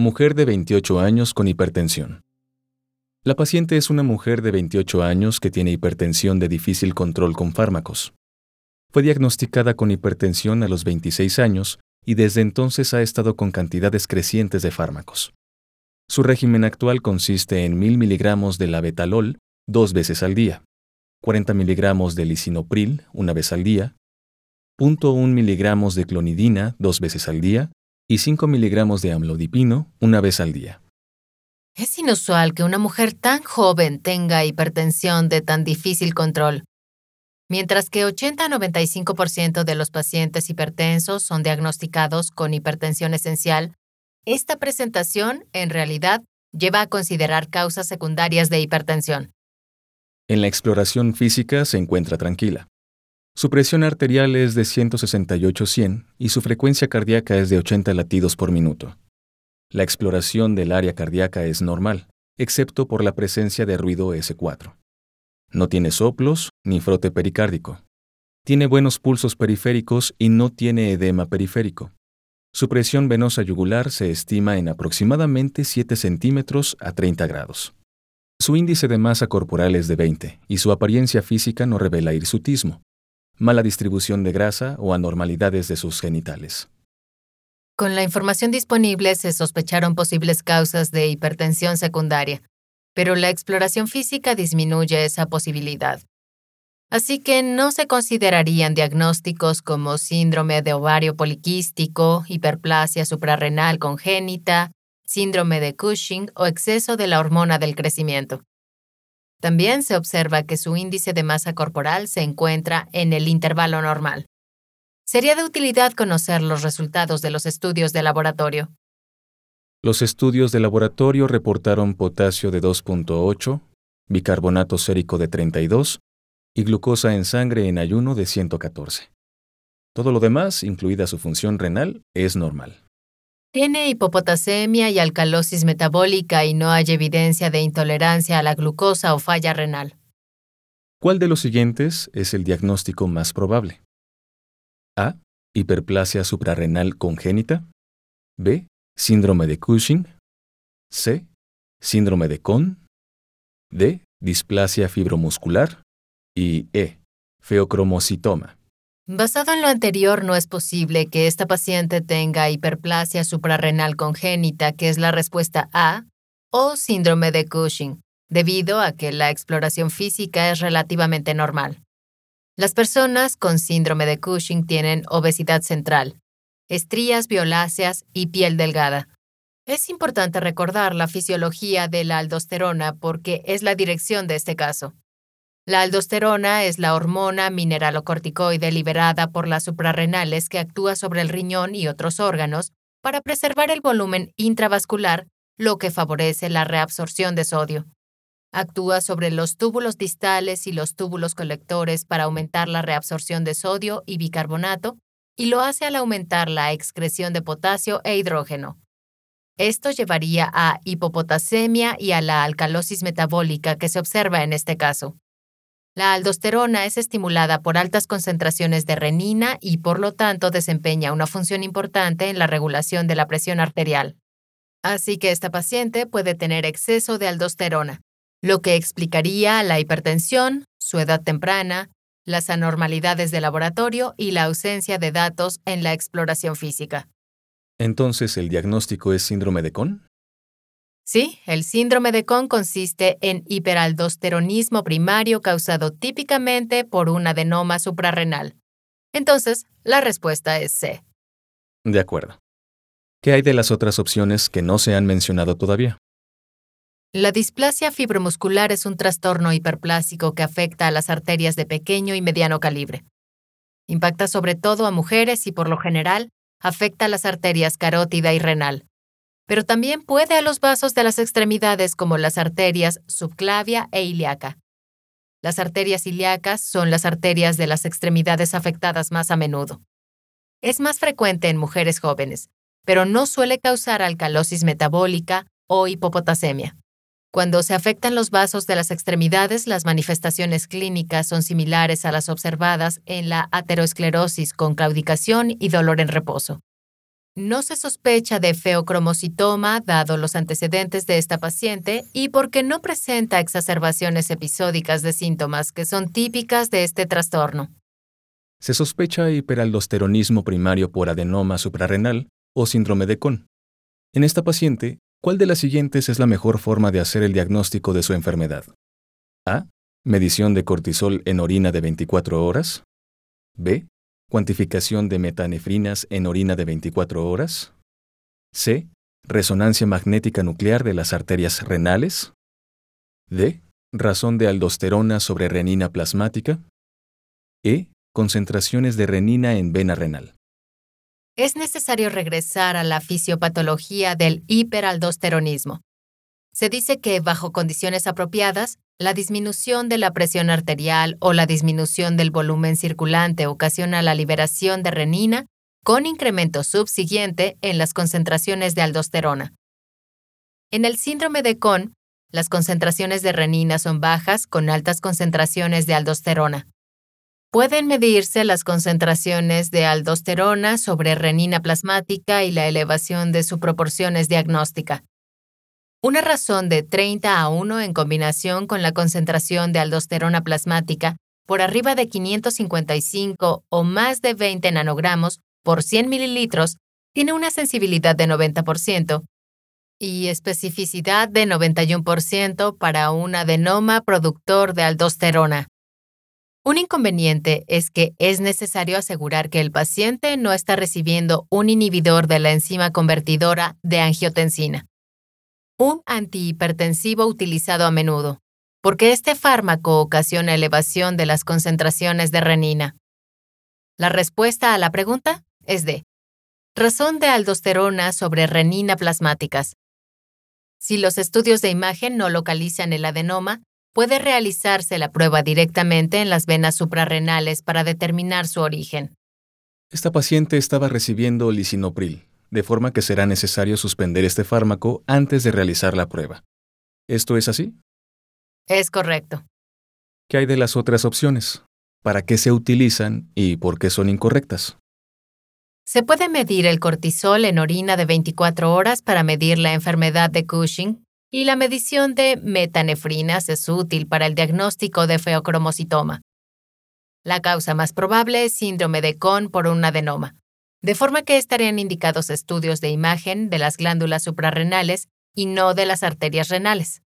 Mujer de 28 años con hipertensión. La paciente es una mujer de 28 años que tiene hipertensión de difícil control con fármacos. Fue diagnosticada con hipertensión a los 26 años y desde entonces ha estado con cantidades crecientes de fármacos. Su régimen actual consiste en 1000 miligramos de labetalol dos veces al día, 40 miligramos de lisinopril una vez al día, 0.1 miligramos de clonidina dos veces al día y 5 miligramos de amlodipino una vez al día. Es inusual que una mujer tan joven tenga hipertensión de tan difícil control. Mientras que 80-95% de los pacientes hipertensos son diagnosticados con hipertensión esencial, esta presentación, en realidad, lleva a considerar causas secundarias de hipertensión. En la exploración física se encuentra tranquila. Su presión arterial es de 168-100 y su frecuencia cardíaca es de 80 latidos por minuto. La exploración del área cardíaca es normal, excepto por la presencia de ruido S4. No tiene soplos ni frote pericárdico. Tiene buenos pulsos periféricos y no tiene edema periférico. Su presión venosa yugular se estima en aproximadamente 7 centímetros a 30 grados. Su índice de masa corporal es de 20 y su apariencia física no revela hirsutismo, mala distribución de grasa o anormalidades de sus genitales. Con la información disponible se sospecharon posibles causas de hipertensión secundaria, pero la exploración física disminuye esa posibilidad. Así que no se considerarían diagnósticos como síndrome de ovario poliquístico, hiperplasia suprarrenal congénita, síndrome de Cushing o exceso de la hormona del crecimiento. También se observa que su índice de masa corporal se encuentra en el intervalo normal. Sería de utilidad conocer los resultados de los estudios de laboratorio. Los estudios de laboratorio reportaron potasio de 2.8, bicarbonato sérico de 32 y glucosa en sangre en ayuno de 114. Todo lo demás, incluida su función renal, es normal. Tiene hipopotasemia y alcalosis metabólica y no hay evidencia de intolerancia a la glucosa o falla renal. ¿Cuál de los siguientes es el diagnóstico más probable? A. Hiperplasia suprarrenal congénita. B. Síndrome de Cushing. C. Síndrome de Cohn. D. Displasia fibromuscular. Y E. Feocromocitoma. Basado en lo anterior, no es posible que esta paciente tenga hiperplasia suprarrenal congénita, que es la respuesta A, o síndrome de Cushing, debido a que la exploración física es relativamente normal. Las personas con síndrome de Cushing tienen obesidad central, estrías violáceas y piel delgada. Es importante recordar la fisiología de la aldosterona porque es la dirección de este caso. La aldosterona es la hormona mineralocorticoide liberada por las suprarrenales que actúa sobre el riñón y otros órganos para preservar el volumen intravascular, lo que favorece la reabsorción de sodio. Actúa sobre los túbulos distales y los túbulos colectores para aumentar la reabsorción de sodio y bicarbonato y lo hace al aumentar la excreción de potasio e hidrógeno. Esto llevaría a hipopotasemia y a la alcalosis metabólica que se observa en este caso. La aldosterona es estimulada por altas concentraciones de renina y por lo tanto desempeña una función importante en la regulación de la presión arterial. Así que esta paciente puede tener exceso de aldosterona, lo que explicaría la hipertensión, su edad temprana, las anormalidades de laboratorio y la ausencia de datos en la exploración física. Entonces, ¿el diagnóstico es síndrome de Cohn? Sí, el síndrome de Cohn consiste en hiperaldosteronismo primario causado típicamente por un adenoma suprarrenal. Entonces, la respuesta es C. De acuerdo. ¿Qué hay de las otras opciones que no se han mencionado todavía? La displasia fibromuscular es un trastorno hiperplásico que afecta a las arterias de pequeño y mediano calibre. Impacta sobre todo a mujeres y por lo general afecta a las arterias carótida y renal. Pero también puede a los vasos de las extremidades como las arterias subclavia e ilíaca. Las arterias ilíacas son las arterias de las extremidades afectadas más a menudo. Es más frecuente en mujeres jóvenes, pero no suele causar alcalosis metabólica o hipopotasemia. Cuando se afectan los vasos de las extremidades, las manifestaciones clínicas son similares a las observadas en la ateroesclerosis con claudicación y dolor en reposo. No se sospecha de feocromocitoma dado los antecedentes de esta paciente y porque no presenta exacerbaciones episódicas de síntomas que son típicas de este trastorno. Se sospecha hiperaldosteronismo primario por adenoma suprarrenal o síndrome de Cohn. En esta paciente, ¿cuál de las siguientes es la mejor forma de hacer el diagnóstico de su enfermedad? A. Medición de cortisol en orina de 24 horas. B. Cuantificación de metanefrinas en orina de 24 horas. C. Resonancia magnética nuclear de las arterias renales. D. Razón de aldosterona sobre renina plasmática. E. Concentraciones de renina en vena renal. Es necesario regresar a la fisiopatología del hiperaldosteronismo. Se dice que, bajo condiciones apropiadas, la disminución de la presión arterial o la disminución del volumen circulante ocasiona la liberación de renina con incremento subsiguiente en las concentraciones de aldosterona. En el síndrome de Cohn, las concentraciones de renina son bajas con altas concentraciones de aldosterona. Pueden medirse las concentraciones de aldosterona sobre renina plasmática y la elevación de su proporciones diagnóstica. Una razón de 30 a 1 en combinación con la concentración de aldosterona plasmática por arriba de 555 o más de 20 nanogramos por 100 mililitros tiene una sensibilidad de 90% y especificidad de 91% para un adenoma productor de aldosterona. Un inconveniente es que es necesario asegurar que el paciente no está recibiendo un inhibidor de la enzima convertidora de angiotensina un antihipertensivo utilizado a menudo, porque este fármaco ocasiona elevación de las concentraciones de renina. La respuesta a la pregunta es D. Razón de aldosterona sobre renina plasmáticas. Si los estudios de imagen no localizan el adenoma, puede realizarse la prueba directamente en las venas suprarrenales para determinar su origen. Esta paciente estaba recibiendo lisinopril, de forma que será necesario suspender este fármaco antes de realizar la prueba. ¿Esto es así? Es correcto. ¿Qué hay de las otras opciones? ¿Para qué se utilizan y por qué son incorrectas? Se puede medir el cortisol en orina de 24 horas para medir la enfermedad de Cushing y la medición de metanefrinas es útil para el diagnóstico de feocromocitoma. La causa más probable es síndrome de Cohn por un adenoma de forma que estarían indicados estudios de imagen de las glándulas suprarrenales y no de las arterias renales.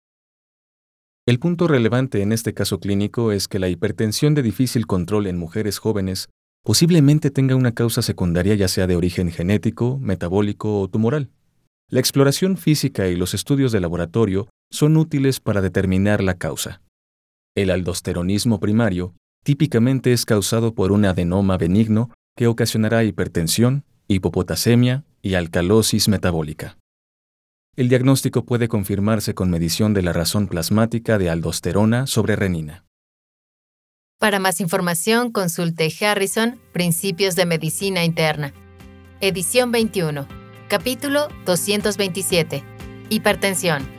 El punto relevante en este caso clínico es que la hipertensión de difícil control en mujeres jóvenes posiblemente tenga una causa secundaria ya sea de origen genético, metabólico o tumoral. La exploración física y los estudios de laboratorio son útiles para determinar la causa. El aldosteronismo primario típicamente es causado por un adenoma benigno que ocasionará hipertensión, hipopotasemia y alcalosis metabólica. El diagnóstico puede confirmarse con medición de la razón plasmática de aldosterona sobre renina. Para más información, consulte Harrison, Principios de Medicina Interna. Edición 21. Capítulo 227. Hipertensión.